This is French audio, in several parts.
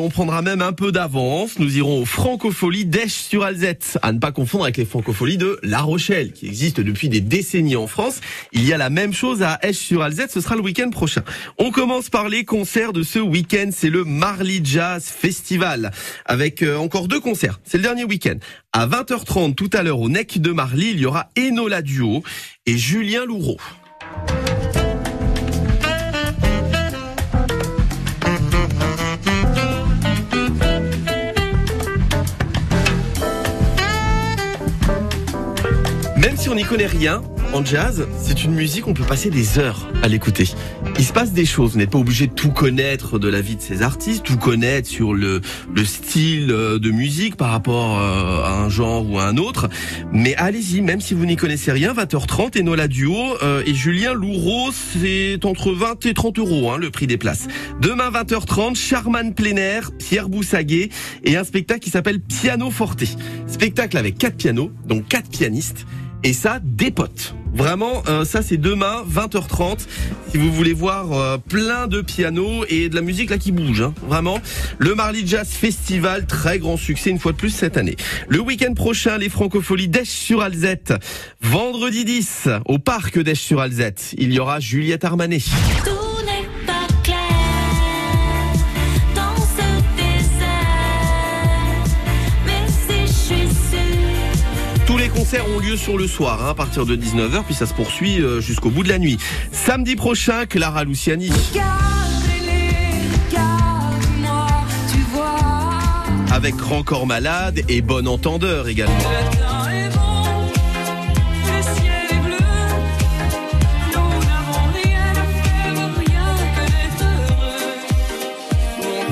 On prendra même un peu d'avance. Nous irons aux Francopholies d'Esch-sur-Alzette. À ne pas confondre avec les Francopholies de La Rochelle, qui existent depuis des décennies en France. Il y a la même chose à Esch-sur-Alzette. Ce sera le week-end prochain. On commence par les concerts de ce week-end. C'est le Marley Jazz Festival. Avec euh, encore deux concerts. C'est le dernier week-end. À 20h30 tout à l'heure au NEC de Marly, il y aura Enola Duo et Julien Loureau. Même si on n'y connaît rien, en jazz, c'est une musique, on peut passer des heures à l'écouter. Il se passe des choses, vous n'êtes pas obligé de tout connaître de la vie de ces artistes, tout connaître sur le, le style euh, de musique par rapport euh, à un genre ou à un autre. Mais allez-y, même si vous n'y connaissez rien, 20h30, Enola Duo euh, et Julien Loureau, c'est entre 20 et 30 euros hein, le prix des places. Demain 20h30, Charman plein air, Pierre Boussaguet et un spectacle qui s'appelle Piano Forte. Spectacle avec quatre pianos, donc quatre pianistes et ça dépote. Vraiment, euh, ça c'est demain 20h30. Si vous voulez voir euh, plein de pianos et de la musique là qui bouge, hein. vraiment. Le Marley Jazz Festival, très grand succès une fois de plus cette année. Le week-end prochain, les Francopholies d'Esch-sur-Alzette. Vendredi 10, au parc d'Esch-sur-Alzette, il y aura Juliette Armanet. Concerts ont lieu sur le soir, hein, à partir de 19h, puis ça se poursuit euh, jusqu'au bout de la nuit. Samedi prochain, Clara Luciani. avec Grand Corps Malade et Bon Entendeur également.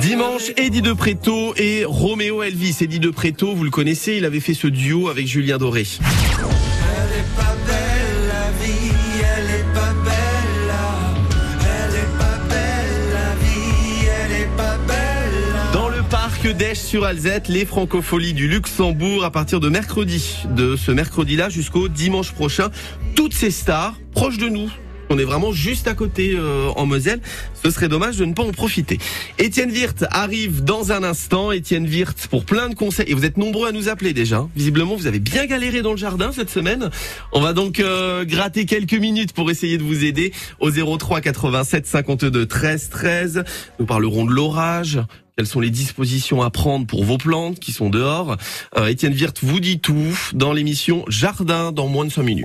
Dimanche, Eddie de Préto et Roméo Elvis. Eddie de Préto, vous le connaissez, il avait fait ce duo avec Julien Doré. Elle est pas belle la vie, elle est pas belle là. Elle est pas belle la vie, elle est pas belle là. Dans le parc d'Esch sur Alzette, les francopholies du Luxembourg à partir de mercredi. De ce mercredi-là jusqu'au dimanche prochain. Toutes ces stars proches de nous. On est vraiment juste à côté euh, en Moselle. Ce serait dommage de ne pas en profiter. Étienne Wirth arrive dans un instant. Étienne Wirth pour plein de conseils. Et vous êtes nombreux à nous appeler déjà. Visiblement, vous avez bien galéré dans le jardin cette semaine. On va donc euh, gratter quelques minutes pour essayer de vous aider au 03 87 52 13 13. Nous parlerons de l'orage. Quelles sont les dispositions à prendre pour vos plantes qui sont dehors? Euh, Étienne Wirth vous dit tout dans l'émission Jardin dans moins de 5 minutes.